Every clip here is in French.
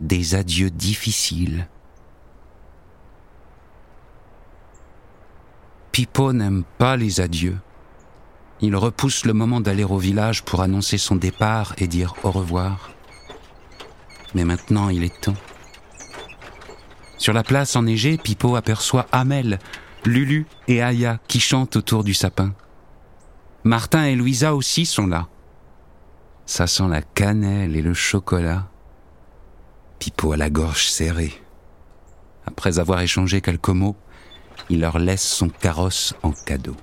Des adieux difficiles. Pipo n'aime pas les adieux. Il repousse le moment d'aller au village pour annoncer son départ et dire au revoir. Mais maintenant, il est temps. Sur la place enneigée, Pipo aperçoit Amel, Lulu et Aya qui chantent autour du sapin. Martin et Louisa aussi sont là. Ça sent la cannelle et le chocolat. Pipo a la gorge serrée. Après avoir échangé quelques mots, il leur laisse son carrosse en cadeau.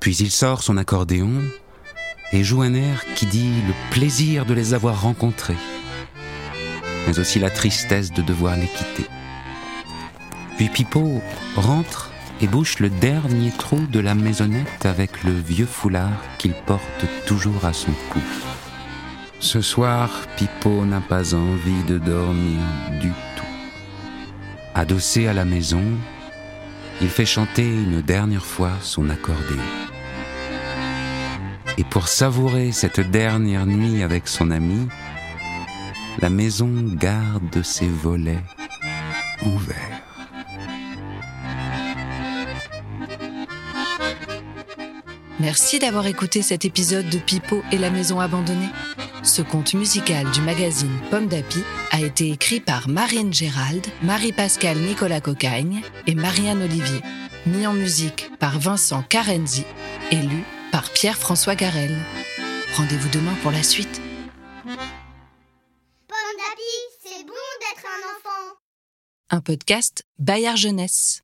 Puis il sort son accordéon et joue un air qui dit le plaisir de les avoir rencontrés, mais aussi la tristesse de devoir les quitter. Puis Pipo rentre et bouche le dernier trou de la maisonnette avec le vieux foulard qu'il porte toujours à son cou. Ce soir, Pipo n'a pas envie de dormir du tout. Adossé à la maison, il fait chanter une dernière fois son accordéon. Et pour savourer cette dernière nuit avec son ami, la maison garde ses volets ouverts. Merci d'avoir écouté cet épisode de Pipo et la maison abandonnée. Ce conte musical du magazine Pomme d'Api a été écrit par Marine Gérald, Marie-Pascale Nicolas Cocagne et Marianne Olivier. Mis en musique par Vincent Carenzi et lu par Pierre-François Garel. Rendez-vous demain pour la suite. Pomme d'api, c'est bon d'être un enfant. Un podcast Bayard Jeunesse.